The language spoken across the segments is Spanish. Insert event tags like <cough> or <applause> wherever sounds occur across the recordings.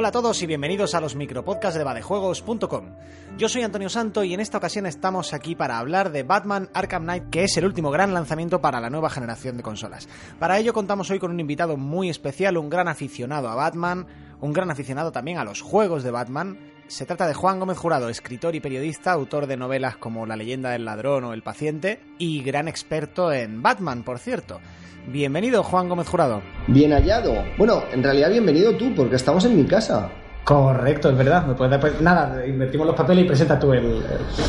Hola a todos y bienvenidos a los micropodcasts de. Yo soy Antonio Santo y en esta ocasión estamos aquí para hablar de Batman Arkham Knight, que es el último gran lanzamiento para la nueva generación de consolas. Para ello contamos hoy con un invitado muy especial, un gran aficionado a Batman, un gran aficionado también a los juegos de Batman. Se trata de Juan Gómez Jurado, escritor y periodista, autor de novelas como La leyenda del ladrón o El paciente, y gran experto en Batman, por cierto. Bienvenido, Juan Gómez Jurado. Bien hallado. Bueno, en realidad bienvenido tú, porque estamos en mi casa. Correcto, es verdad. Pues, nada, invertimos los papeles y presenta tú el,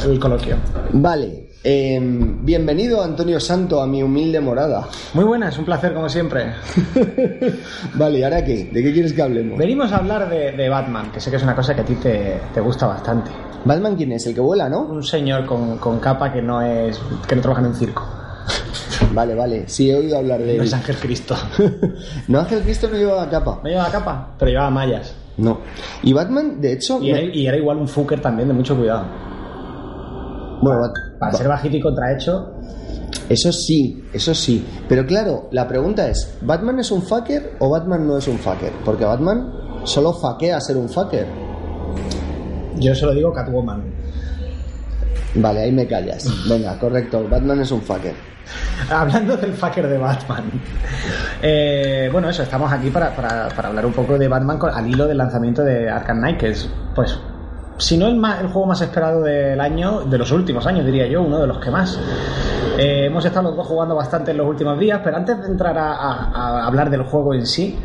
el, coloquio. Vale. Eh, bienvenido, Antonio Santo, a mi humilde morada. Muy buena, es un placer como siempre. <laughs> vale, ¿y ahora qué? ¿De qué quieres que hablemos? Venimos a hablar de, de Batman, que sé que es una cosa que a ti te, te, gusta bastante. ¿Batman quién es? ¿El que vuela, no? Un señor con, con capa que no es. que no trabaja en un circo. <laughs> Vale, vale. Sí, he oído hablar de No él. es Ángel Cristo. <laughs> no, Ángel Cristo no llevaba capa. No llevaba capa, pero llevaba mallas. No. Y Batman, de hecho. Y era, y era igual un fucker también, de mucho cuidado. Bueno, para, para ser bajito y contrahecho. Eso sí, eso sí. Pero claro, la pregunta es: ¿Batman es un fucker o Batman no es un fucker? Porque Batman solo faquea ser un fucker. Yo se lo digo Catwoman. Vale, ahí me callas. Venga, correcto. Batman es un fucker. Hablando del fucker de Batman. Eh, bueno, eso, estamos aquí para, para, hablar un poco de Batman al hilo del lanzamiento de Arkham Knight, que es, pues, si no el, más, el juego más esperado del año, de los últimos años, diría yo, uno de los que más. Eh, hemos estado los dos jugando bastante en los últimos días, pero antes de entrar a hablar del juego en sí,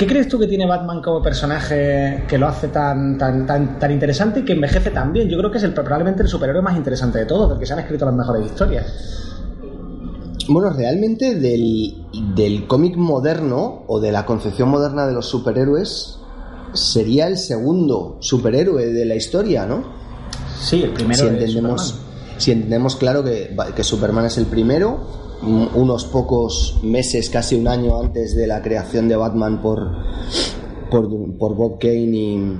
¿Qué crees tú que tiene Batman como personaje que lo hace tan, tan, tan, tan interesante y que envejece tan bien? Yo creo que es el, probablemente el superhéroe más interesante de todos, porque se han escrito las mejores historias. Bueno, realmente del, del cómic moderno o de la concepción moderna de los superhéroes sería el segundo superhéroe de la historia, ¿no? Sí, el primero si entendemos, si entendemos claro que, que Superman es el primero, unos pocos meses, casi un año antes de la creación de Batman por, por, Bob Kane y,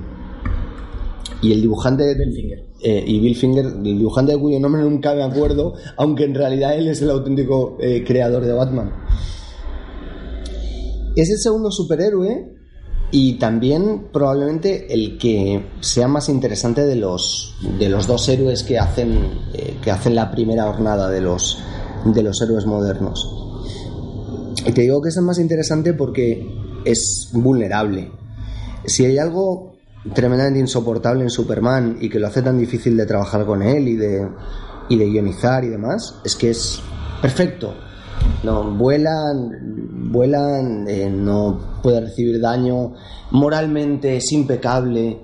y el dibujante Bill Finger. Eh, y Bill Finger, el dibujante de cuyo nombre nunca me acuerdo, aunque en realidad él es el auténtico eh, creador de Batman. Es el segundo superhéroe y también probablemente el que sea más interesante de los, de los dos héroes que hacen, eh, que hacen la primera jornada de los, de los héroes modernos. Y te digo que es más interesante porque es vulnerable. Si hay algo tremendamente insoportable en Superman y que lo hace tan difícil de trabajar con él y de, y de y demás, es que es perfecto. No, vuelan, vuelan, eh, no puede recibir daño, moralmente es impecable.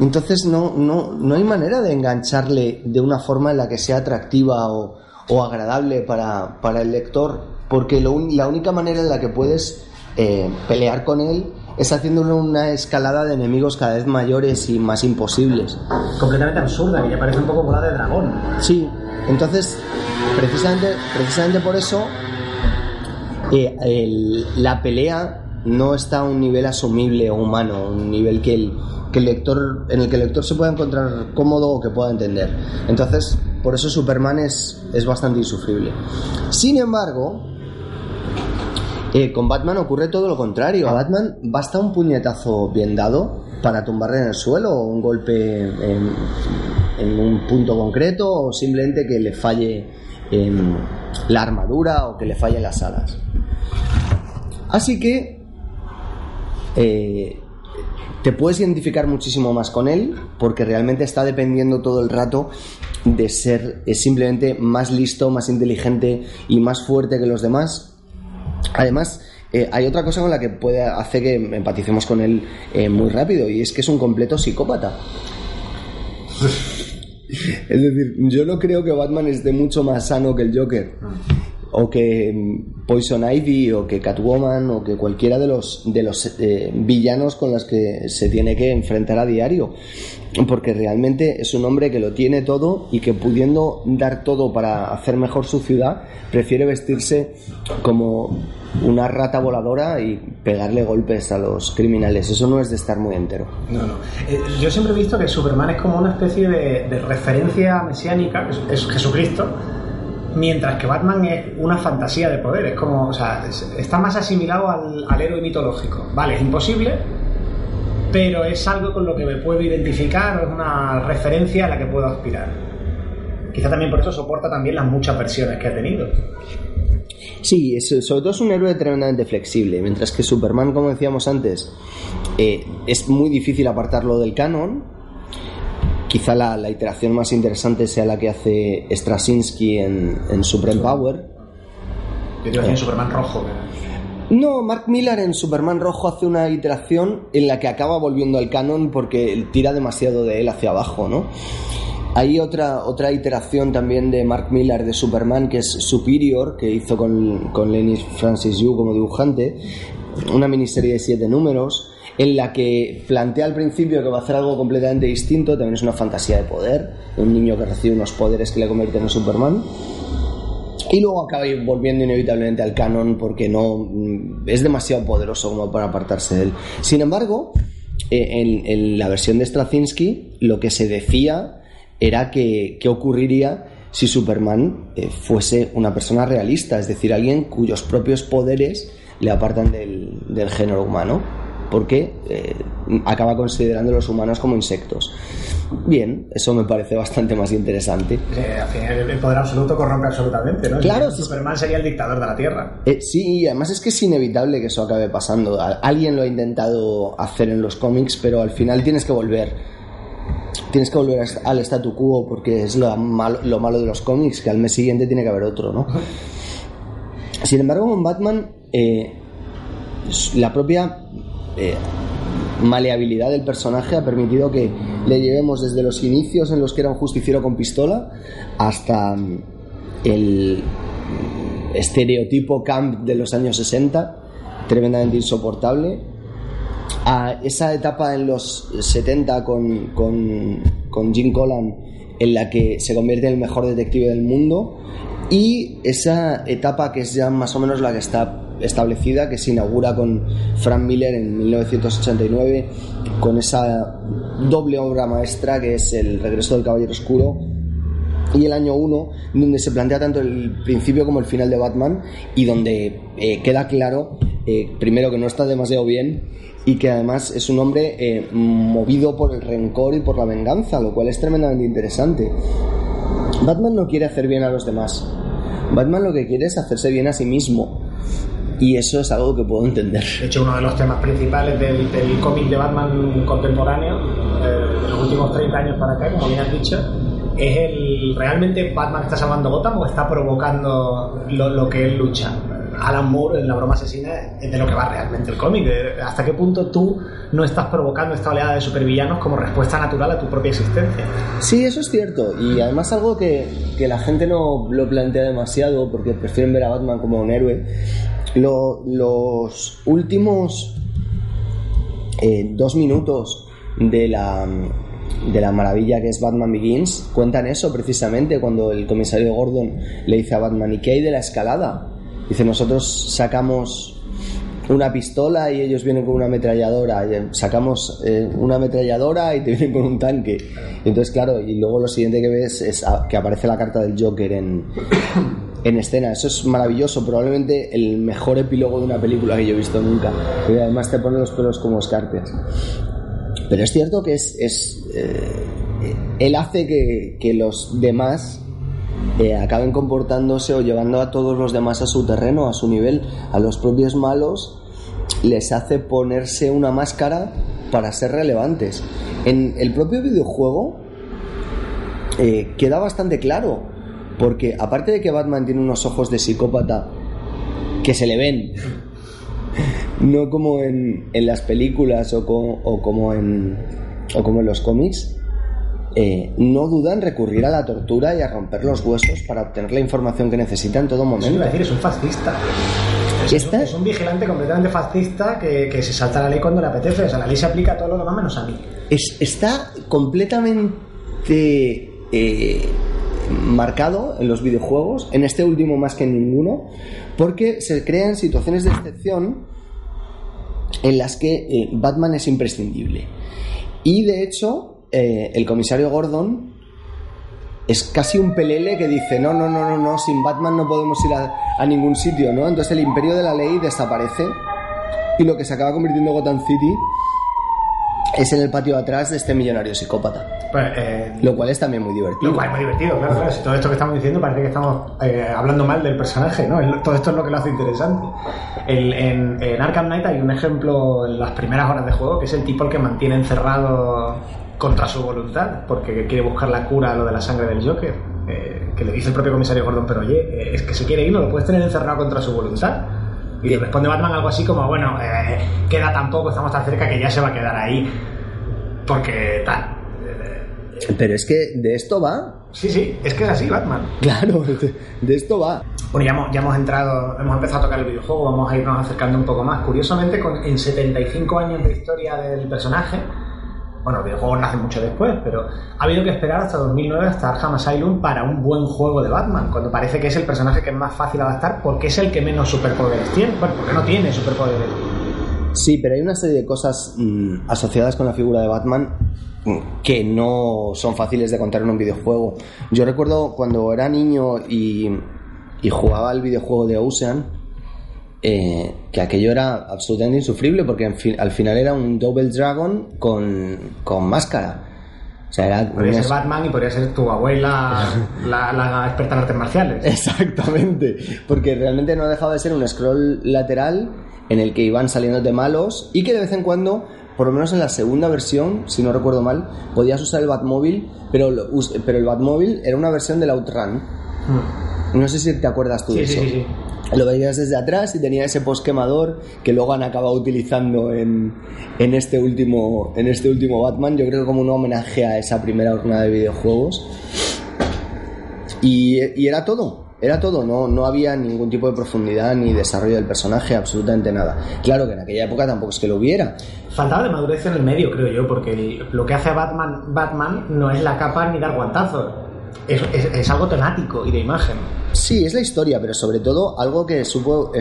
Entonces no, no, no hay manera de engancharle de una forma en la que sea atractiva o, o agradable para, para, el lector, porque lo, la única manera en la que puedes eh, pelear con él es haciéndole una escalada de enemigos cada vez mayores y más imposibles. Completamente absurda, que ya parece un poco bola de dragón. Sí, entonces, precisamente, precisamente por eso, eh, el, la pelea no está a un nivel asumible o humano, un nivel que el, que el lector, en el que el lector se pueda encontrar cómodo o que pueda entender. Entonces, por eso Superman es, es bastante insufrible. Sin embargo, eh, con Batman ocurre todo lo contrario. A Batman basta un puñetazo bien dado para tumbarle en el suelo o un golpe en, un punto concreto o simplemente que le falle en la armadura o que le fallen las alas. Así que eh, te puedes identificar muchísimo más con él porque realmente está dependiendo todo el rato de ser simplemente más listo, más inteligente y más fuerte que los demás Además, eh, hay otra cosa con la que puede hacer que empaticemos con él eh, muy rápido y es que es un completo psicópata. <laughs> es decir, yo no creo que Batman esté mucho más sano que el Joker o que mm, Poison Ivy o que Catwoman o que cualquiera de los de los eh, villanos con los que se tiene que enfrentar a diario porque realmente es un hombre que lo tiene todo y que pudiendo dar todo para hacer mejor su ciudad prefiere vestirse como una rata voladora y pegarle golpes a los criminales. Eso no es de estar muy entero. No no. Eh, yo siempre he visto que Superman es como una especie de, referencia mesiánica es Jesucristo mientras que Batman es una fantasía de poder, es como, o sea, está más asimilado al, héroe mitológico. Vale, es imposible, pero es algo con lo que me puedo identificar, es una referencia a la que puedo aspirar. Quizá también por eso soporta también las muchas versiones que ha tenido. Sí, sobre todo es un héroe tremendamente flexible, mientras que Superman, como decíamos antes, eh, es muy difícil apartarlo del canon, Quizá la, iteración más interesante sea la que hace Straczynski en, en Supreme Power. en Superman Rojo. No, Mark Millar en Superman Rojo hace una iteración en la que acaba volviendo al canon porque tira demasiado de él hacia abajo, ¿no? Hay otra, otra iteración también de Mark Millar de Superman que es Superior, que hizo con, con Lenny Francis Yu como dibujante, una miniserie de siete números en la que plantea al principio que va a hacer algo completamente distinto, también es una fantasía de poder, un niño que recibe unos poderes que le convierten en Superman. Y luego acaba volviendo inevitablemente al canon porque no mm, es demasiado poderoso como para apartarse de él. Sin embargo, eh, en, la versión de Straczynski lo que se decía era que qué ocurriría si Superman eh, fuese una persona realista, es decir, alguien cuyos propios poderes le apartan del género humano porque eh, acaba considerando a los humanos como insectos. Bien, eso me parece bastante más interesante. al final el poder absoluto corrompe absolutamente, ¿no? Claro. Superman sería el dictador de la Tierra. Eh, sí, y además es que es inevitable que eso acabe pasando. Alguien lo ha intentado hacer en los cómics, pero al final tienes que volver. Tienes que volver al statu quo porque es lo malo, lo malo de los cómics, que al mes siguiente tiene que haber otro, ¿no? Sin embargo, con Batman, eh, la propia eh, maleabilidad del personaje ha permitido que le llevemos desde los inicios en los que era un justiciero con pistola hasta mm, el estereotipo camp de los años 60, tremendamente insoportable, a esa etapa en los 70 con, con, con Jim Collan en la que se convierte en el mejor detective del mundo y esa etapa que es ya más o menos la que está establecida que se inaugura con Frank Miller en 1989 con esa doble obra maestra que es El regreso del Caballero Oscuro y el año 1 donde se plantea tanto el principio como el final de Batman y donde eh, queda claro eh, primero que no está demasiado bien y que además es un hombre eh, movido por el rencor y por la venganza lo cual es tremendamente interesante. Batman no quiere hacer bien a los demás. Batman lo que quiere es hacerse bien a sí mismo y eso es algo que puedo entender. De hecho, uno de los temas principales del, cómic de Batman contemporáneo, eh, de los últimos 30 años para acá, como bien has dicho, es el realmente Batman está salvando Gotham o está provocando lo, que él lucha. Alan Moore en la broma asesina es de lo que va realmente el cómic. hasta qué punto tú no estás provocando esta oleada de supervillanos como respuesta natural a tu propia existencia. Sí, eso es cierto. Y además algo que, que la gente no lo plantea demasiado porque prefieren ver a Batman como un héroe los últimos eh, dos minutos de la, de la maravilla que es Batman Begins cuentan eso precisamente cuando el comisario Gordon le dice a Batman ¿y qué hay de la escalada? Dice nosotros sacamos una pistola y ellos vienen con una ametralladora sacamos eh, una ametralladora y te vienen con un tanque entonces claro y luego lo siguiente que ves es que aparece la carta del Joker en en escena. Eso es maravilloso, probablemente el mejor epílogo de una película que yo he visto nunca. Y además te pone los pelos como escarpias. Pero es cierto que es, es eh, él hace que, los demás eh, acaben comportándose o llevando a todos los demás a su terreno, a su nivel, a los propios malos, les hace ponerse una máscara para ser relevantes. En el propio videojuego eh, queda bastante claro porque aparte de que Batman tiene unos ojos de psicópata que se le ven. No como en, en las películas o, o como en o como en los cómics, eh, no dudan en recurrir a la tortura y a romper los huesos para obtener la información que necesita en todo Eso iba momento. a decir, es un fascista. Es, es un vigilante completamente fascista que, que se salta la ley cuando le apetece. O sea, la ley se aplica a todo lo demás menos a mí. Es- está completamente eh, marcado en los videojuegos, en este último más que en ninguno, porque se crean situaciones de excepción en las que eh, Batman es imprescindible. Y de hecho, eh, el comisario Gordon es casi un pelele que dice, no, no, no, no, no, sin Batman no podemos ir a, a ningún sitio, ¿no? Entonces el imperio de la ley desaparece y lo que se acaba convirtiendo Gotham City es en el patio de atrás de este millonario psicópata. Pues, eh, Lo cual es también muy divertido. Lo cual es muy divertido, claro, claro. Si todo esto que estamos diciendo parece que estamos eh, hablando mal del personaje, ¿no? El- Todo esto es lo que lo hace interesante. El- en, en Arkham Knight hay un ejemplo en las primeras horas de juego que es el tipo el que mantiene encerrado contra su voluntad, porque quiere buscar la cura a lo de la sangre del Joker. eh, que le dice el propio comisario Gordon, pero oye, eh, es que se quiere ir, no lo puedes tener encerrado contra su voluntad. Y le responde Batman algo así como, bueno, eh, queda tan poco, estamos tan cerca que ya se va a quedar ahí. Porque tal. Pero es que de esto va. Sí, sí, es que es así, Batman. Claro, de, de esto va. Bueno, ya hemos, ya hemos entrado, hemos empezado a tocar el videojuego, vamos a irnos acercando un poco más. Curiosamente, con, en 75 años de historia del personaje, bueno, el videojuego nace mucho después, pero ha habido que esperar hasta 2009, hasta Arkham Asylum, para un buen juego de Batman, cuando parece que es el personaje que es más fácil adaptar porque es el que menos superpoderes tiene. Bueno, porque no tiene superpoderes. Sí, pero hay una serie de cosas mm, asociadas con la figura de Batman mm, que no son fáciles de contar en un videojuego. Yo recuerdo cuando era niño y, y jugaba al videojuego de Ocean, eh, que aquello era absolutamente insufrible porque en fin- al final era un Double Dragon con, con máscara. O sea, era Podría ser Batman y podría ser tu abuela, <laughs> la, la experta en artes marciales. Exactamente, porque realmente no ha dejado de ser un scroll lateral en el que iban saliéndote malos y que de vez en cuando, por lo menos en la segunda versión, si no recuerdo mal, podías usar el Batmóvil, pero, lo pero el Batmóvil era una versión del Outrun. No sé si te acuerdas tú Sí, de sí, eso. sí, sí. Lo veías desde atrás y tenía ese post quemador que luego han acabado utilizando en, en, este último, en este último Batman. Yo creo como un homenaje a esa primera jornada de videojuegos. Y, era todo, era todo, no, no había ningún tipo de profundidad ni desarrollo del personaje, absolutamente nada. Claro que en aquella época tampoco es que lo hubiera. Faltaba de madurez en el medio, creo yo, porque lo que hace Batman, Batman no es la capa ni dar guantazos. Es, es- es algo temático y de imagen. Sí, es la historia, pero sobre todo algo que supo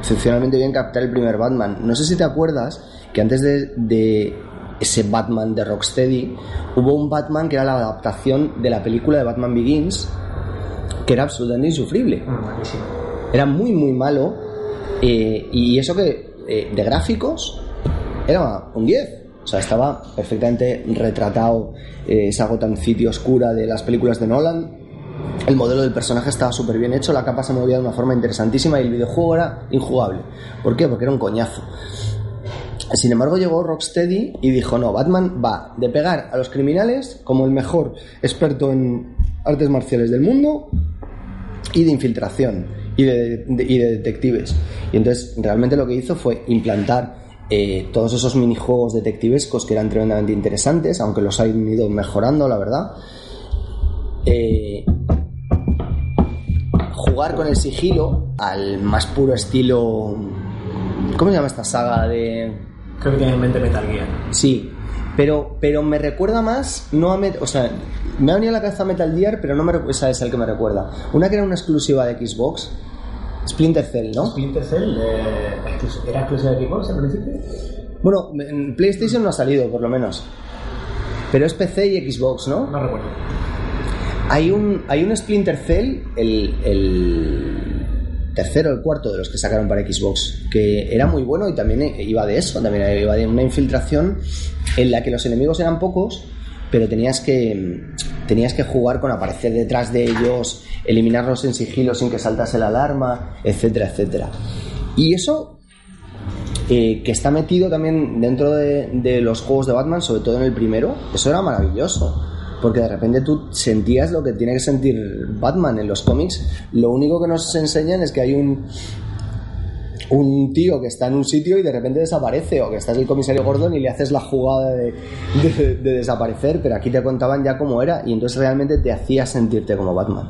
excepcionalmente bien captar el primer Batman. No sé si te acuerdas que antes de, de ese Batman de Rocksteady hubo un Batman que era la adaptación de la película de Batman Begins, que era absolutamente insufrible. Malísimo. Era muy, muy malo. eh, y eso que eh, de gráficos era un 10. O sea, estaba perfectamente retratado eh, esa Gotham City oscura de las películas de Nolan. El modelo del personaje estaba súper bien hecho, la capa se movía de una forma interesantísima y el videojuego era injugable. ¿Por qué? Porque era un coñazo. Sin embargo, llegó Rocksteady y dijo: No, Batman va de pegar a los criminales como el mejor experto en artes marciales del mundo y de infiltración y de, detectives. Y entonces realmente lo que hizo fue implantar eh, todos esos minijuegos detectivescos que eran tremendamente interesantes, aunque los han ido mejorando, la verdad. Eh, jugar con el sigilo al más puro estilo... ¿Cómo se llama esta saga de...? Creo que tiene en mente Metal Gear. Sí, pero, pero me recuerda más, no a Met- o sea, me ha venido a la cabeza Metal Gear, pero no me esa es el que me recuerda. Una que era una exclusiva de Xbox, Splinter Cell, ¿no? Splinter Cell eh, era exclusiva de Xbox al principio. Bueno, en PlayStation no ha salido, por lo menos. Pero es PC y Xbox, ¿no? No recuerdo. Hay un, hay un Splinter Cell, el, el tercero, el cuarto de los que sacaron para Xbox, que era muy bueno y también iba de eso, también iba de una infiltración en la que los enemigos eran pocos, pero tenías que, tenías que jugar con aparecer detrás de ellos, eliminarlos en sigilo sin que saltase la alarma, etcétera, etcétera. Y eso eh, que está metido también dentro de, de los juegos de Batman, sobre todo en el primero, eso era maravilloso. Porque de repente tú sentías lo que tiene que sentir Batman en los cómics. Lo único que nos enseñan es que hay un, un tío que está en un sitio y de repente desaparece, o que estás el comisario Gordon y le haces la jugada de, de- de desaparecer, pero aquí te contaban ya cómo era y entonces realmente te hacía sentirte como Batman.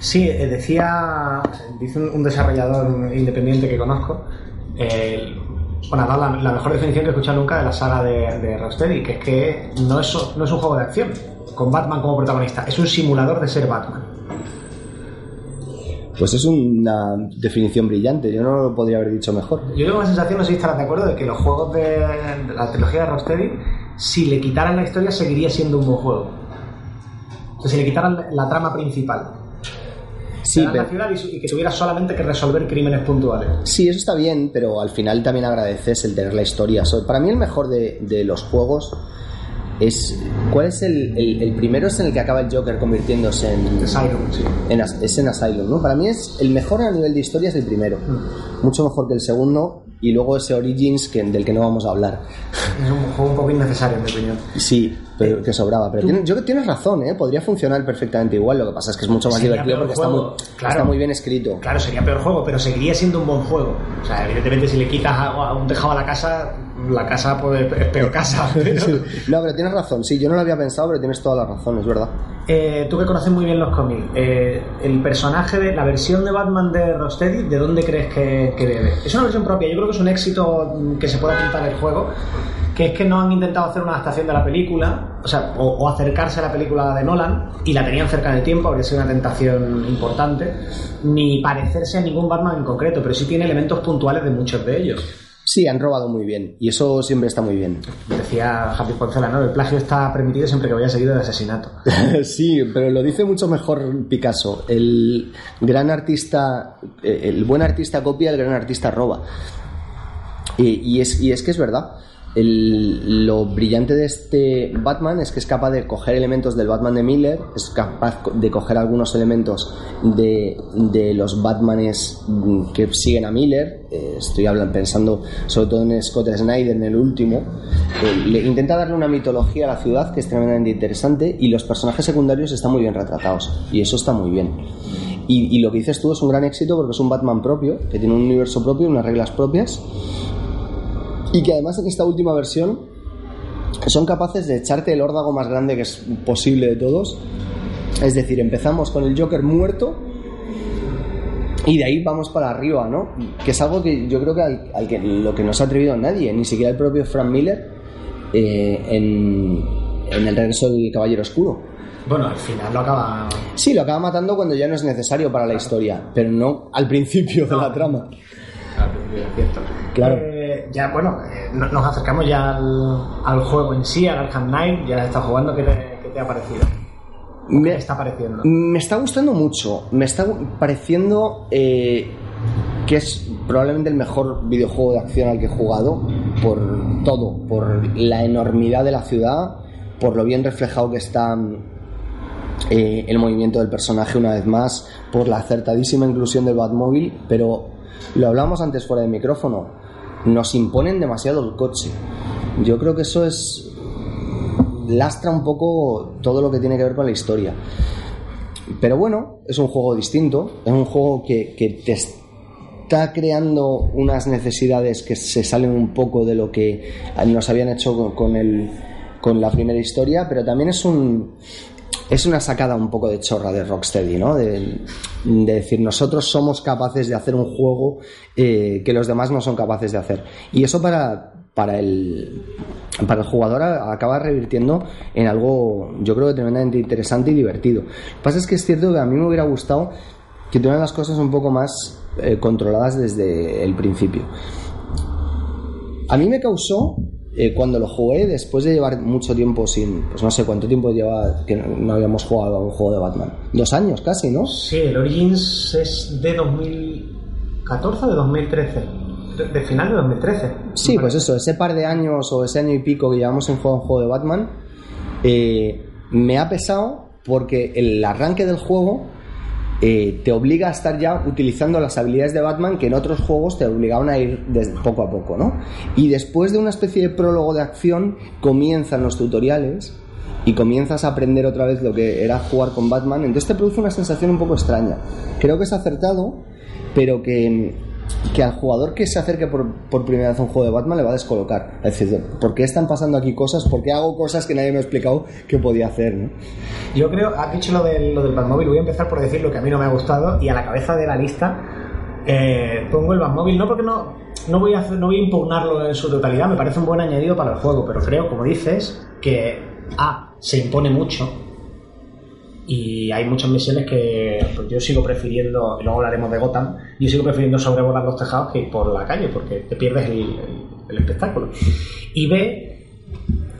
Sí, eh, decía, dice un, desarrollador independiente que conozco, bueno, la, la mejor definición que he escuchado nunca de la saga de, de Rocksteady, que es que no es, no es un juego de acción con Batman como protagonista, es un simulador de ser Batman. Pues es una definición brillante, yo no lo podría haber dicho mejor. Yo tengo la sensación, no sé si estarás de acuerdo, de que los juegos de, la trilogía de Rocksteady, si le quitaran la historia, seguiría siendo un buen juego. O sea, si le quitaran la, trama principal. Sí, la ciudad y, que tuvieras solamente que resolver crímenes puntuales. Sí, eso está bien, pero al final también agradeces el tener la historia. Para mí el mejor de, de los juegos es... ¿Cuál es el, el, el primero? Es en el que acaba el Joker convirtiéndose en... Asylum, sí. en es en Asylum, ¿no? Para mí es el mejor a nivel de historia es el primero. Mucho mejor que el segundo y luego ese Origins que, del que no vamos a hablar. Es un juego un poco innecesario, en mi opinión. Sí, pero que sobraba. Pero tienes, yo tienes razón, ¿eh? Podría funcionar perfectamente igual. Lo que pasa es que es mucho más Sería divertido porque está muy, claro. está muy bien escrito. Claro, sería peor juego, pero seguiría siendo un buen juego. O sea, evidentemente, si le quitas a un tejado a la casa, la casa pues, es peor casa. <laughs> pero- No, pero tienes razón. Sí, yo no lo había pensado, pero tienes toda la razón, es verdad. Eh, tú que conoces muy bien los cómics, eh, el personaje de la versión de Batman de Rocksteady, ¿de dónde crees que, que? Es una versión propia, yo creo que es un éxito mm, que se puede apuntar el juego, que es que no han intentado hacer una adaptación de la película, o sea, o, o acercarse a la película de Nolan, y la tenían cerca en el tiempo, habría sido una tentación importante, ni parecerse a ningún Batman en concreto, pero sí tiene elementos puntuales de muchos de ellos. Sí, han robado muy bien. Y eso siempre está muy bien. Decía Javi Poncela, ¿no? El plagio está permitido siempre que vaya seguido de asesinato. <laughs> sí, pero lo dice mucho mejor Picasso. El gran artista, eh, el buen artista copia, el gran artista roba. Y, y es, y es que es verdad. El- lo brillante de este Batman es que es capaz de coger elementos del Batman de Miller, es capaz de coger algunos elementos de, de los Batmanes mm, que siguen a Miller. Eh, estoy hablando, pensando sobre todo en Scott Snyder, en el último. Eh, le intenta darle una mitología a la ciudad que es tremendamente interesante y los personajes secundarios están muy bien retratados. Y eso está muy bien. Y, y lo que dices tú es un gran éxito porque es un Batman propio, que tiene un universo propio, unas reglas propias y que además en esta última versión son capaces de echarte el órdago más grande que es posible de todos. Es decir, empezamos con el Joker muerto y de ahí vamos para arriba, ¿no? Que es algo que yo creo que al, al que lo que no se ha atrevido nadie, ni siquiera el propio Frank Miller eh, en, en el regreso del Caballero Oscuro. Bueno, al final lo acaba Sí, lo acaba matando cuando ya no es necesario para la historia, pero no al principio de la trama. Claro, es cierto. Claro. Eh, ya, bueno, eh, no- nos acercamos ya al, al juego en sí, al Arkham Knight. Ya estás jugando, ¿qué te, qué te ha parecido? ¿Qué Me- te está pareciendo? Me está gustando mucho. Me está pareciendo eh, que es probablemente el mejor videojuego de acción al que he jugado por todo, por la enormidad de la ciudad, por lo bien reflejado que está eh, el movimiento del personaje una vez más, por la acertadísima inclusión del Batmóvil, pero lo hablamos antes fuera de micrófono, nos imponen demasiado el coche. Yo creo que eso es lastra un poco todo lo que tiene que ver con la historia. Pero bueno, es un juego distinto, es un juego que, te está creando unas necesidades que se salen un poco de lo que nos habían hecho con el, con la primera historia, pero también es un es una sacada un poco de chorra de Rocksteady, ¿no? De, de decir, nosotros somos capaces de hacer un juego eh, que los demás no son capaces de hacer. Y eso para, para, el, para el jugador acaba revirtiendo en algo, yo creo tremendamente interesante y divertido. Lo que pasa es que es cierto que a mí me hubiera gustado que tuvieran las cosas un poco más eh, controladas desde el principio. A mí me causó, eh, cuando lo jugué, después de llevar mucho tiempo sin, pues no sé cuánto tiempo lleva que no, no habíamos jugado a un juego de Batman. Dos años casi, ¿no? Sí, el Origins es de 2014 o de 2013. De, de final de 2013. Sí, pues eso, ese par de años o ese año y pico que llevamos en juego un juego de Batman, eh, me ha pesado porque el arranque del juego eh, te obliga a estar ya utilizando las habilidades de Batman que en otros juegos te obligaban a ir desde poco a poco, ¿no? Y después de una especie de prólogo de acción comienzan los tutoriales y comienzas a aprender otra vez lo que era jugar con Batman, entonces te produce una sensación un poco extraña. Creo que es acertado, pero que que al jugador que se acerque por, por primera vez a un juego de Batman le va a descolocar. Es decir, ¿por qué están pasando aquí cosas? ¿Por qué hago cosas que nadie me ha explicado que podía hacer? ¿no? Yo creo, has dicho lo del, lo del Batmóvil, voy a empezar por decir lo que a mí no me ha gustado y a la cabeza de la lista eh, pongo el Batmóvil, no porque no, no, voy a no voy a impugnarlo en su totalidad, me parece un buen añadido para el juego, pero creo, como dices, que A, se impone mucho y hay muchas misiones que pues, yo sigo prefiriendo, y luego hablaremos de Gotham, yo sigo prefiriendo sobrevolar los tejados que ir por la calle porque te pierdes el, el- el espectáculo. Y B,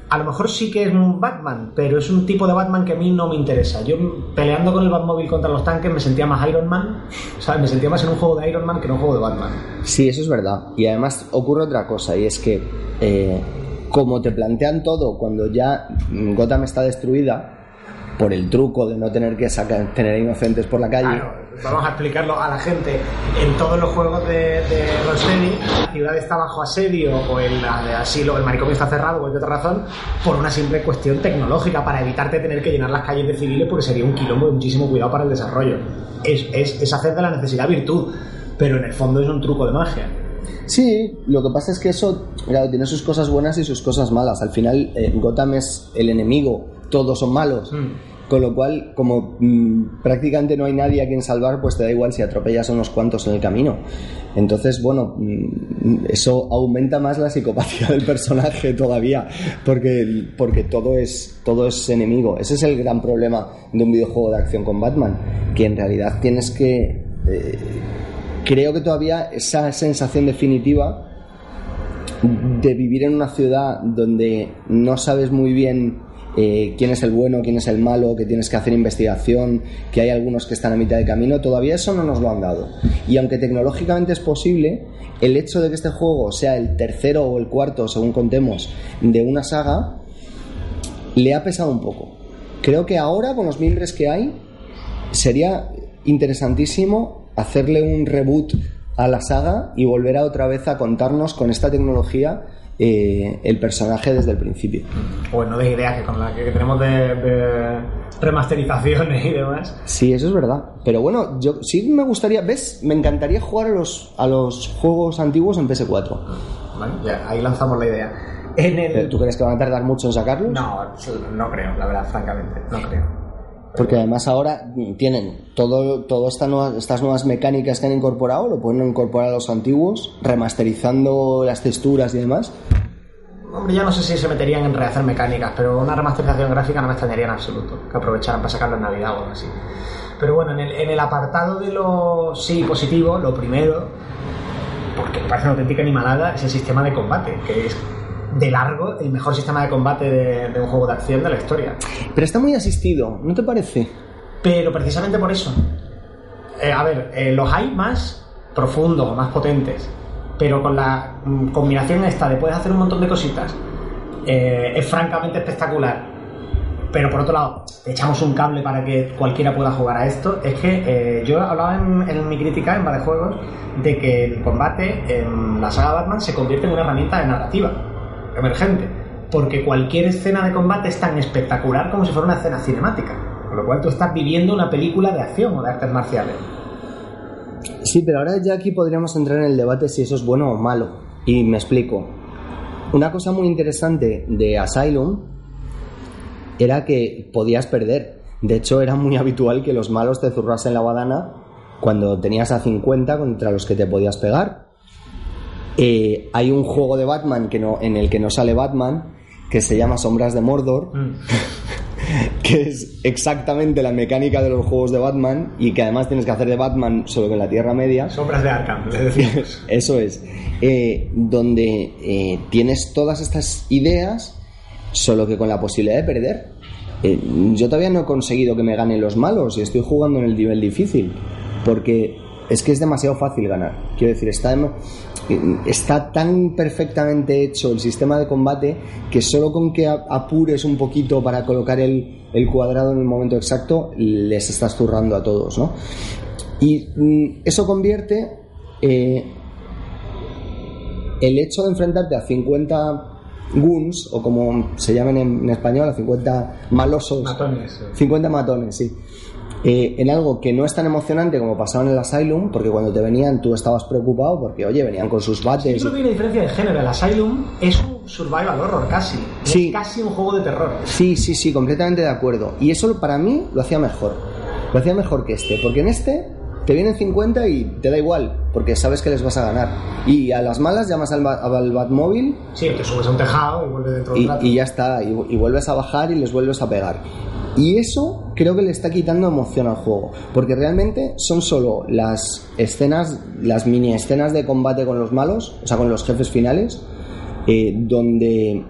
a lo mejor sí que es un Batman, pero es un tipo de Batman que a mí no me interesa. Yo peleando con el Batmóvil contra los tanques me sentía más Iron Man, ¿sabes? Me sentía más en un juego de Iron Man que en un juego de Batman. Sí, eso es verdad. Y además ocurre otra cosa, y es que eh, como te plantean todo cuando ya Gotham está destruida, por el truco de no tener que sacar, tener inocentes por la calle, vamos a explicarlo a la gente. En todos los juegos de, de Rocksteady, la ciudad está bajo asedio o el asilo, el manicomio está cerrado de otra razón, por una simple cuestión tecnológica, para evitarte tener que llenar las calles de civiles porque sería un quilombo de muchísimo cuidado para el desarrollo. Es, es, es hacer de la necesidad virtud, pero en el fondo es un truco de magia. Sí, lo que pasa es que eso, claro, tiene sus cosas buenas y sus cosas malas. Al final, eh, Gotham es el enemigo, todos son malos. Con lo cual, como mm, prácticamente no hay nadie a quien salvar, pues te da igual si atropellas a unos cuantos en el camino. Entonces, bueno, mm, eso aumenta más la psicopatía <laughs> del personaje todavía, porque, porque todo, es, todo es enemigo. Ese es el gran problema de un videojuego de acción con Batman, que en realidad tienes que... eh, creo que todavía esa sensación definitiva de vivir en una ciudad donde no sabes muy bien eh, quién es el bueno, quién es el malo, que tienes que hacer investigación, que hay algunos que están a mitad de camino, todavía eso no nos lo han dado. Y aunque tecnológicamente es posible, el hecho de que este juego sea el tercero o el cuarto, según contemos, de una saga, le ha pesado un poco. Creo que ahora, con los miembros que hay, sería interesantísimo hacerle un reboot a la saga y volver a otra vez a contarnos con esta tecnología eh, el personaje desde el principio. Pues no de ideas que con la que tenemos de, de remasterizaciones y demás. Sí, eso es verdad. Pero bueno, yo sí me gustaría, ¿ves? Me encantaría jugar a los, a los juegos antiguos en PS4. Vale, ya, ahí lanzamos la idea. En el... ¿Pero ¿Tú crees que van a tardar mucho en sacarlos? No, no creo, la verdad, francamente, no creo. Porque además ahora tienen todo, todo esta nueva- estas nuevas mecánicas que han incorporado, lo pueden incorporar a los antiguos, remasterizando las texturas y demás. Hombre, ya no sé si se meterían en rehacer mecánicas, pero una remasterización gráfica no me extrañaría en absoluto. Que aprovecharan para sacarlo en Navidad o algo así. Pero bueno, en el, en el apartado de lo sí positivo, lo primero, porque me parece una auténtica animalada, es el sistema de combate, que es de largo el mejor sistema de combate de, de un juego de acción de la historia. Pero está muy asistido, ¿no te parece? Pero precisamente por eso. Eh, a ver, eh, los hay más profundos, más potentes. Pero con la mm, combinación esta de puedes hacer un montón de cositas, eh, es francamente espectacular. Pero por otro lado, te echamos un cable para que cualquiera pueda jugar a esto. Es que yo hablaba en, en mi crítica en varios juegos de que el combate en la saga Batman se convierte en una herramienta de narrativa emergente. Porque cualquier escena de combate es tan espectacular como si fuera una escena cinemática. Con lo cual tú estás viviendo una película de acción o de artes marciales. Sí, pero ahora ya aquí podríamos entrar en el debate si eso es bueno o malo. Y me explico. Una cosa muy interesante de Asylum era que podías perder. De hecho, era muy habitual que los malos te zurrasen la badana cuando tenías a 50 contra los que te podías pegar. Eh, hay un juego de Batman que no, en el que no sale Batman, que se llama Sombras de Mordor, <laughs> que es exactamente la mecánica de los juegos de Batman y que además tienes que hacer de Batman solo que en la Tierra Media. Sombras de Arkham, les <laughs> decimos. Eso es. Eh, donde eh, tienes todas estas ideas, solo que con la posibilidad de perder. Eh, yo todavía no he conseguido que me ganen los malos y estoy jugando en el nivel difícil. Porque es que es demasiado fácil ganar. Quiero decir, está, dem- está tan perfectamente hecho el sistema de combate que solo con que apures un poquito para colocar el, el cuadrado en el momento exacto, les estás zurrando a todos, ¿no? Y mm, eso convierte eh, el hecho de enfrentarte a 50 goons, o como se llaman en, en español, a 50 malosos, Matones. 50 matones, sí. Eh, en algo que no es tan emocionante como pasaba en el Asylum, porque cuando te venían tú estabas preocupado porque, oye, venían con sus bates. Yo creo que hay una diferencia de género. El Asylum es un survival horror casi. Sí. Es casi un juego de terror. Sí, sí, sí, completamente de acuerdo. Y eso para mí lo hacía mejor. Lo hacía mejor que este, porque en este te vienen 50 y te da igual, porque sabes que les vas a ganar. Y a las malas llamas al, Bat- al Batmóvil Sí, te subes a un tejado y vuelves dentro de un y, rato. y ya está, y, y vuelves a bajar y les vuelves a pegar. Y eso creo que le está quitando emoción al juego, porque realmente son solo las escenas, las mini escenas de combate con los malos, o sea, con los jefes finales, eh, donde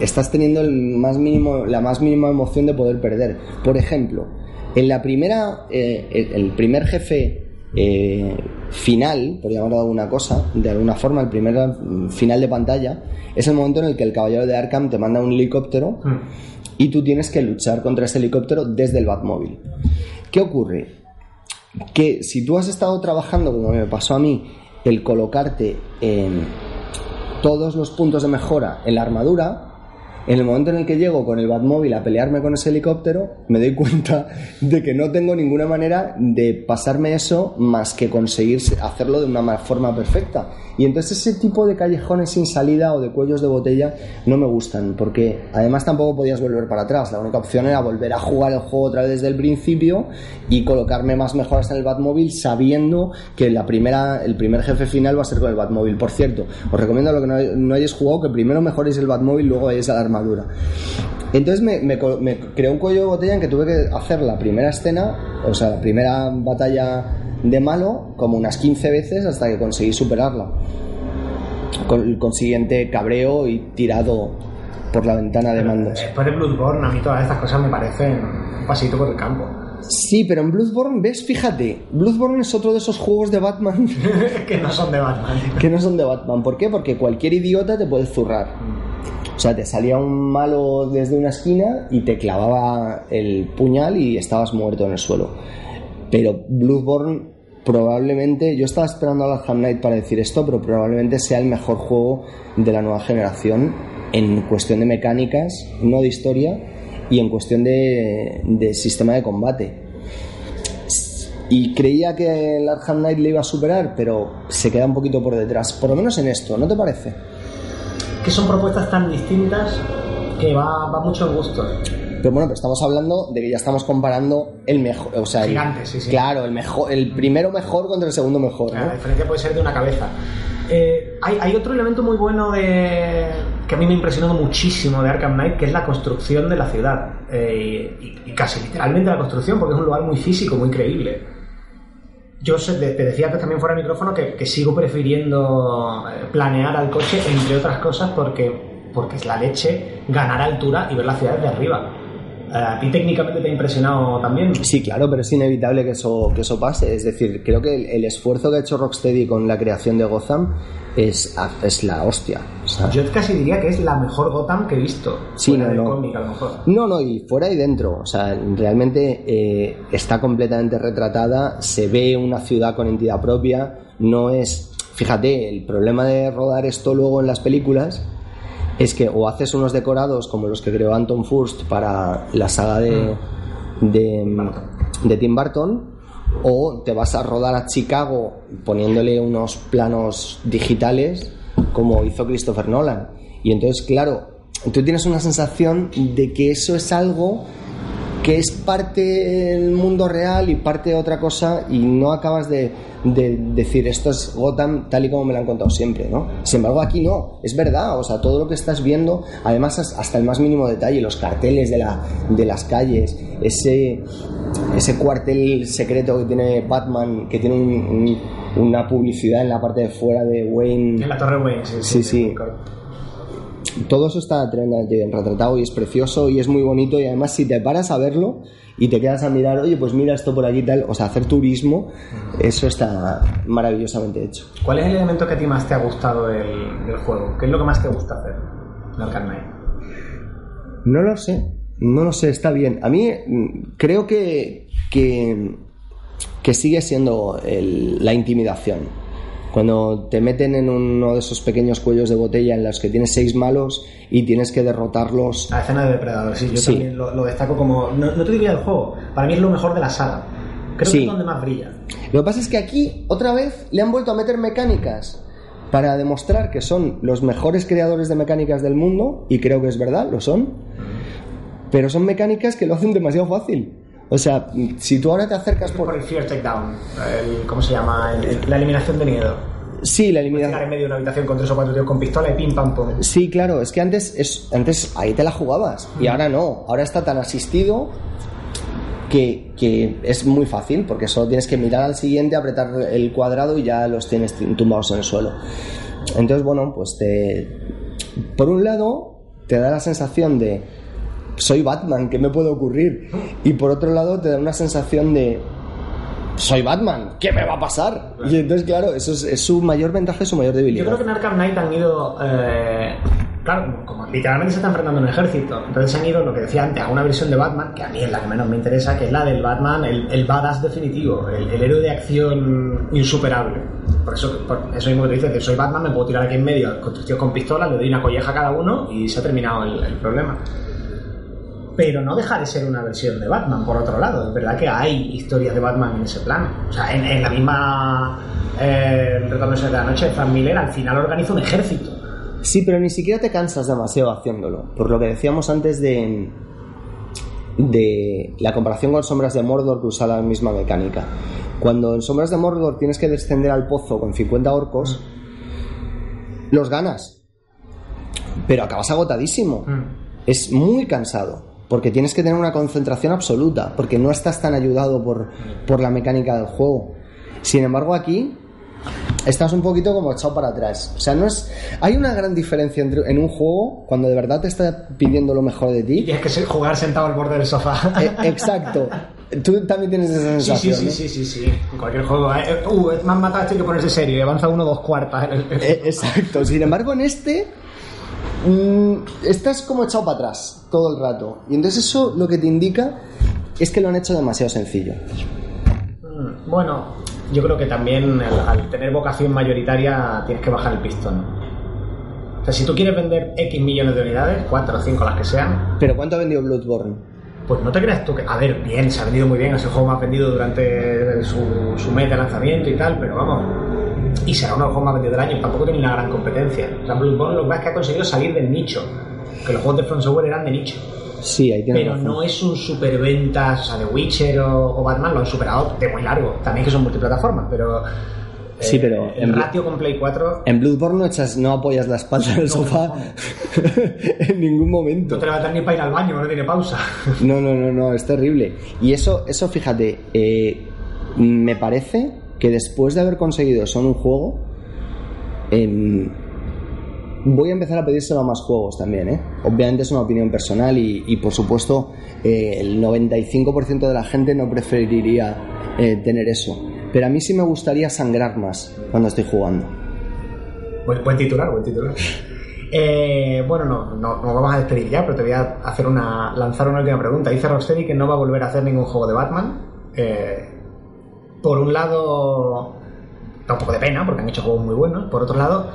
estás teniendo el más mínimo, la más mínima emoción de poder perder. Por ejemplo, en la primera, eh, el, primer jefe eh, final, por llamarlo de alguna cosa, de alguna forma, el primer mm, final de pantalla, es el momento en el que el caballero de Arkham te manda un helicóptero Mm. Y tú tienes que luchar contra ese helicóptero desde el Batmóvil. ¿Qué ocurre? Que si tú has estado trabajando, como me pasó a mí, el colocarte en todos los puntos de mejora en la armadura, en el momento en el que llego con el Batmóvil a pelearme con ese helicóptero, me doy cuenta <laughs> de que no tengo ninguna manera de pasarme eso más que conseguir hacerlo de una ma- forma perfecta. Y entonces ese tipo de callejones sin salida o de cuellos de botella no me gustan, porque además tampoco podías volver para atrás. La única opción era volver a jugar el juego otra vez desde el principio y colocarme más mejoras en el Batmóvil sabiendo que la primera, el primer jefe final va a ser con el Batmóvil. Por cierto, os recomiendo a lo que no, hayáis jugado que primero mejoréis el Batmóvil, luego vayáis a la armadura. Entonces me, me creó un cuello de botella en que tuve que hacer la primera escena, o sea, la primera batalla de malo, como unas 15 veces hasta que conseguí superarla. Con el consiguiente cabreo y tirado por la ventana de mandos. Después de Bloodborne, a mí todas estas cosas me parecen un pasito por el campo. Sí, pero en Bloodborne, ¿ves? Fíjate, Bloodborne es otro de esos juegos de Batman <laughs> que no son de Batman. que no son de Batman. ¿Por qué? Porque cualquier idiota te puede zurrar. O sea, te salía un malo desde una esquina y te clavaba el puñal y estabas muerto en el suelo. Pero Bloodborne probablemente, yo estaba esperando al Arkham Knight para decir esto, pero probablemente sea el mejor juego de la nueva generación en cuestión de mecánicas, no de historia, y en cuestión de, sistema de combate. Y creía que el Arkham Knight le iba a superar, pero se queda un poquito por detrás, por lo menos en esto, ¿no te parece? Que son propuestas tan distintas que va, mucho gusto. Pero bueno, pero estamos hablando de que ya estamos comparando el mejor, o sea, el- Gigante, sí, sí. claro, el mejor, el primero mejor contra el segundo mejor, La diferencia puede ser de una cabeza. Eh, hay, hay otro elemento muy bueno de que a mí me ha impresionado muchísimo de Arkham Knight, que es la construcción de la ciudad. Eh, y, y casi literalmente la construcción, porque es un lugar muy físico, muy creíble. Yo sé- te decía antes también fuera de micrófono que, que sigo prefiriendo eh, planear al coche, entre otras cosas, porque, porque es la leche ganar altura y ver la ciudad desde arriba. ¿A ti técnicamente te ha impresionado también? Sí, claro, pero es inevitable que eso, que eso pase. Es decir, creo que el, el esfuerzo que ha hecho Rocksteady con la creación de Gotham es, es la hostia. Sea, Yo casi diría que es la mejor Gotham que he visto. Sí, fuera no, del no. cómic, a lo mejor. No, no, y fuera y dentro. O sea, realmente eh, está completamente retratada, se ve una ciudad con entidad propia, no es... Fíjate, el problema de rodar esto luego en las películas es que o haces unos decorados como los que creó Anton Furst para la saga de, de, de Tim Burton, o te vas a rodar a Chicago poniéndole unos planos digitales como hizo Christopher Nolan. Y entonces, claro, tú tienes una sensación de que eso es algo que es parte del mundo real y parte de otra cosa y no acabas de, de decir esto es Gotham tal y como me lo han contado siempre, ¿no? Sin embargo aquí no, es verdad, o sea, todo lo que estás viendo, además as- hasta el más mínimo detalle, los carteles de, la, de las calles, ese, ese cuartel secreto que tiene Batman, que tiene un- un- una publicidad en la parte de fuera de Wayne En la Torre Wayne, sí. Sí, sí. Todo eso está tremendamente bien retratado y es precioso y es muy bonito y además si te paras a verlo y te quedas a mirar, oye, pues mira esto por aquí y tal, o sea, hacer turismo, eso está maravillosamente hecho. ¿Cuál es el elemento que a ti más te ha gustado del, del juego? ¿Qué es lo que más te gusta hacer en Arkham Knight? No lo sé, no lo sé, está bien. A mí mm, creo que, que, que sigue siendo el- la intimidación. Cuando te meten en uno de esos pequeños cuellos de botella en los que tienes seis malos y tienes que derrotarlos. La escena de Depredador, sí, yo Sí. también lo, lo destaco como. No, no te diría el juego, para mí es lo mejor de la saga. Creo Sí. que es donde más brilla. Lo que pasa es que aquí, otra vez, le han vuelto a meter mecánicas para demostrar que son los mejores creadores de mecánicas del mundo, y creo que es verdad, lo son, pero son mecánicas que lo hacen demasiado fácil. O sea, si tú ahora te acercas Por por... el Fear Takedown, el, ¿cómo se llama? El- el- la eliminación de miedo. Sí, la Llegar en eliminación... medio de una habitación con tres o cuatro tíos con pistola y pim pam pum. Sí, claro, es que antes, es, antes ahí te la jugabas, y ahora no, ahora está tan asistido que, que es muy fácil, porque solo tienes que mirar al siguiente, apretar el cuadrado y ya los tienes tumbados en el suelo. Entonces, bueno, pues te... Por un lado, te da la sensación de... Soy Batman, ¿qué me puede ocurrir? Y por otro lado, te da una sensación de... Soy Batman, ¿qué me va a pasar? Y entonces, claro, eso es, es su mayor ventaja y su mayor Yo debilidad. creo que en Arkham Knight han ido. eh, claro, como literalmente se está enfrentando un ejército. Entonces han ido, lo que decía antes, a una versión de Batman, que a mí es la que menos me interesa, que es la del Batman, el, el badass definitivo, el, el héroe de acción insuperable. Por eso, por eso mismo que tú dices, que soy Batman, me puedo tirar aquí en medio con con pistola, le doy una colleja a cada uno y se ha terminado el, el problema. Pero no deja de ser una versión de Batman, por otro lado. Es verdad que hay historias de Batman en ese plan. O sea, en, en la misma eh, de la Noche, Frank Miller al final organiza un ejército. Sí, pero ni siquiera te cansas demasiado haciéndolo. Por lo que decíamos antes de, de la comparación con Sombras de Mordor que usa la misma mecánica. Cuando en Sombras de Mordor tienes que descender al pozo con 50 orcos, los ganas. Pero acabas agotadísimo. Mm. Es muy cansado. Porque tienes que tener una concentración absoluta. Porque no estás tan ayudado por, por la mecánica del juego. Sin embargo, aquí estás un poquito como echado para atrás. O sea, no es. Hay una gran diferencia entre en un juego cuando de verdad te está pidiendo lo mejor de Y ti. tienes que ser- jugar sentado al borde del sofá. Eh, exacto. Tú también tienes esa Sí, sí, sensación. sí, ¿no? sí, sí, sí. En cualquier juego. eh, uh, me han matado, esto hay que ponerse serio. Y avanza uno dos cuartas. en el- Eh, exacto. Sin embargo, en este mm, estás como echado para atrás todo el rato. Y entonces eso lo que te indica es que lo han hecho demasiado sencillo. Mm, Bueno, yo creo que también al tener vocación mayoritaria tienes que bajar el pistón. O sea, si tú quieres vender X millones de unidades, 4 o 5 las que sean, Pero ¿cuánto ha vendido Bloodborne? pues no te creas tú que... A ver, bien, se ha vendido muy bien, es el juego más vendido durante su, su mes de lanzamiento y tal, pero vamos... Y será uno de los juegos más vendidos del año, tampoco tiene una gran competencia. O sea, Bloodborne lo que pasa es que ha conseguido salir del nicho, que los juegos de From Software eran de nicho. Sí, ahí Pero razón. no es un superventas, o sea, de Witcher o, o Batman lo han superado de muy largo. También que son multiplataformas, pero. Sí, eh, pero El en- ratio con Play 4 En Bloodborne no, echas, no apoyas la espalda en el sofá <laughs> en ningún momento. no te levantas ni para ir al baño, no tiene pausa. No, no, no, no, es terrible. Y eso, eso fíjate, eh, me parece que después de haber conseguido eso en un juego, em, voy a empezar a pedírselo a más juegos también, ¿eh? Obviamente es una opinión personal y, por supuesto eh, el 95% de la gente no preferiría eh, tener eso. Pero a mí sí me gustaría sangrar más cuando estoy jugando. Buen, titular, buen titular. <laughs> Eh, bueno, no, no, no vamos a despedir ya, pero te voy a hacer una, lanzar una última pregunta. Dice Rocksteady que no va a volver a hacer ningún juego de Batman. Eh, por un lado, da un poco de pena porque han hecho juegos muy buenos. Por otro lado,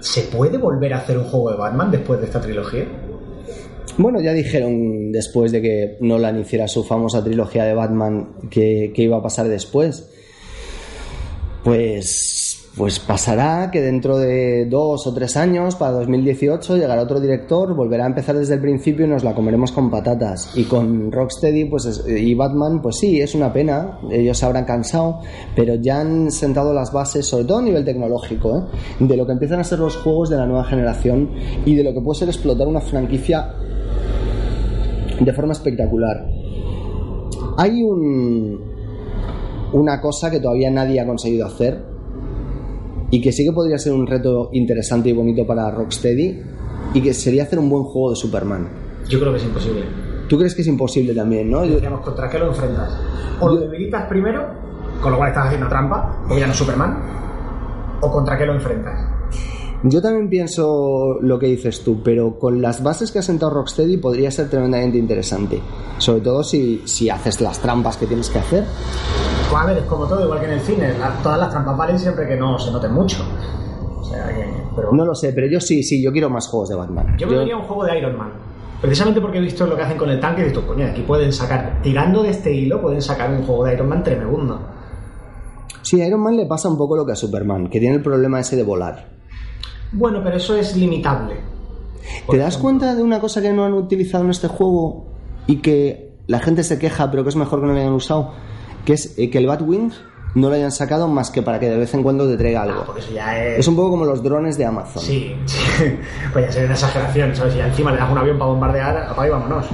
¿se puede volver a hacer un juego de Batman después de esta trilogía? Bueno, ya dijeron después de que Nolan hiciera su famosa trilogía de Batman que, que iba a pasar después. Pues, pues pasará que dentro de dos o tres años, para 2018, llegará otro director, volverá a empezar desde el principio y nos la comeremos con patatas. Y con Rocksteady pues, es- y Batman, pues sí, es una pena, ellos se habrán cansado, pero ya han sentado las bases, sobre todo a nivel tecnológico, ¿eh? de lo que empiezan a ser los juegos de la nueva generación y de lo que puede ser explotar una franquicia de forma espectacular. Hay un, una cosa que todavía nadie ha conseguido hacer y que sí que podría ser un reto interesante y bonito para Rocksteady y que sería hacer un buen juego de Superman. Yo creo que es imposible. ¿Tú crees que es imposible también, no? Digamos, ¿contra qué lo enfrentas? O lo debilitas primero, con lo cual estás haciendo trampa, porque ya no es Superman, o contra qué lo enfrentas. Yo también pienso lo que dices tú, pero con las bases que ha sentado Rocksteady podría ser tremendamente interesante. Sobre todo si, si haces las trampas que tienes que hacer. Pues a ver, es como todo, igual que en el cine. la- todas las trampas valen siempre que no se noten mucho. O sea que. Pero No lo sé, pero yo sí, sí, yo quiero más juegos de Batman. Yo me vería un juego de Iron Man. Precisamente porque he visto lo que hacen con el tanque y digo, coño, aquí pueden sacar, tirando de este hilo, pueden sacar un juego de Iron Man tremendo. Sí, a Iron Man le pasa un poco lo que a Superman, que tiene el problema ese de volar. Bueno, pero eso es limitable. ¿Te das ejemplo. cuenta de una cosa que no han utilizado en este juego y que la gente se queja, pero que es mejor que no lo hayan usado? Que es eh, que el Batwing no lo hayan sacado más que para que de vez en cuando te traiga Ah, algo. porque eso ya es. Es un poco como los drones de Amazon. Sí, sí. <laughs> pues ya sería una exageración, ¿sabes? Y encima le das un avión para bombardear, apaga y vámonos.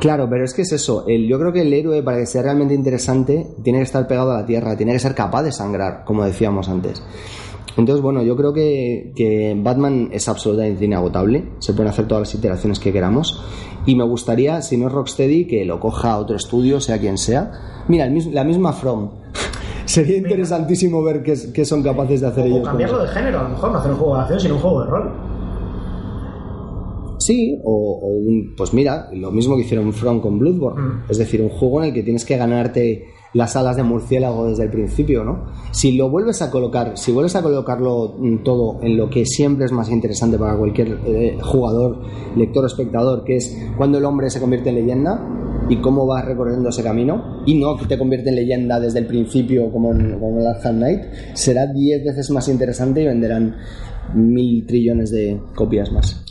Claro, pero es que es eso. El, yo creo que el héroe, para que sea realmente interesante, tiene que estar pegado a la tierra, tiene que ser capaz de sangrar, como decíamos antes. Entonces, bueno, yo creo que, que Batman es absolutamente inagotable. Se pueden hacer todas las iteraciones que queramos. Y me gustaría, si no es Rocksteady, que lo coja otro estudio, sea quien sea. Mira, el la misma From. <laughs> Sería interesantísimo ver qué, qué son capaces de hacer O ellos. cambiarlo de género, a lo mejor no hacer un juego de acción, sino un juego de rol. Sí, o, o un, pues mira, lo mismo que hicieron From con Bloodborne. Mm. Es decir, un juego en el que tienes que ganarte las alas de murciélago desde el principio, ¿no? Si lo vuelves a colocar, si vuelves a colocarlo mm, todo en lo que siempre es más interesante para cualquier eh, jugador, lector o espectador, que es cuando el hombre se convierte en leyenda y cómo va recorriendo ese camino, y no que te convierte en leyenda desde el principio como en, como en será 10 veces más interesante y venderán mil trillones de copias más.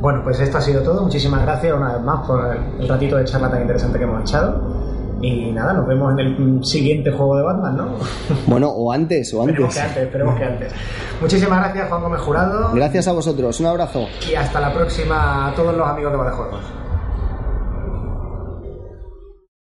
Bueno, pues esto ha sido todo. Muchísimas gracias una vez más por el ratito de charla tan interesante que hemos echado. Y nada, nos vemos en el siguiente juego de Batman, ¿no? <laughs> Bueno, o antes, o Esperemos antes. que antes, esperemos que antes. Muchísimas gracias, Juan Gómez Jurado. Gracias a vosotros, un abrazo. Y hasta la próxima a todos los amigos de Juegos.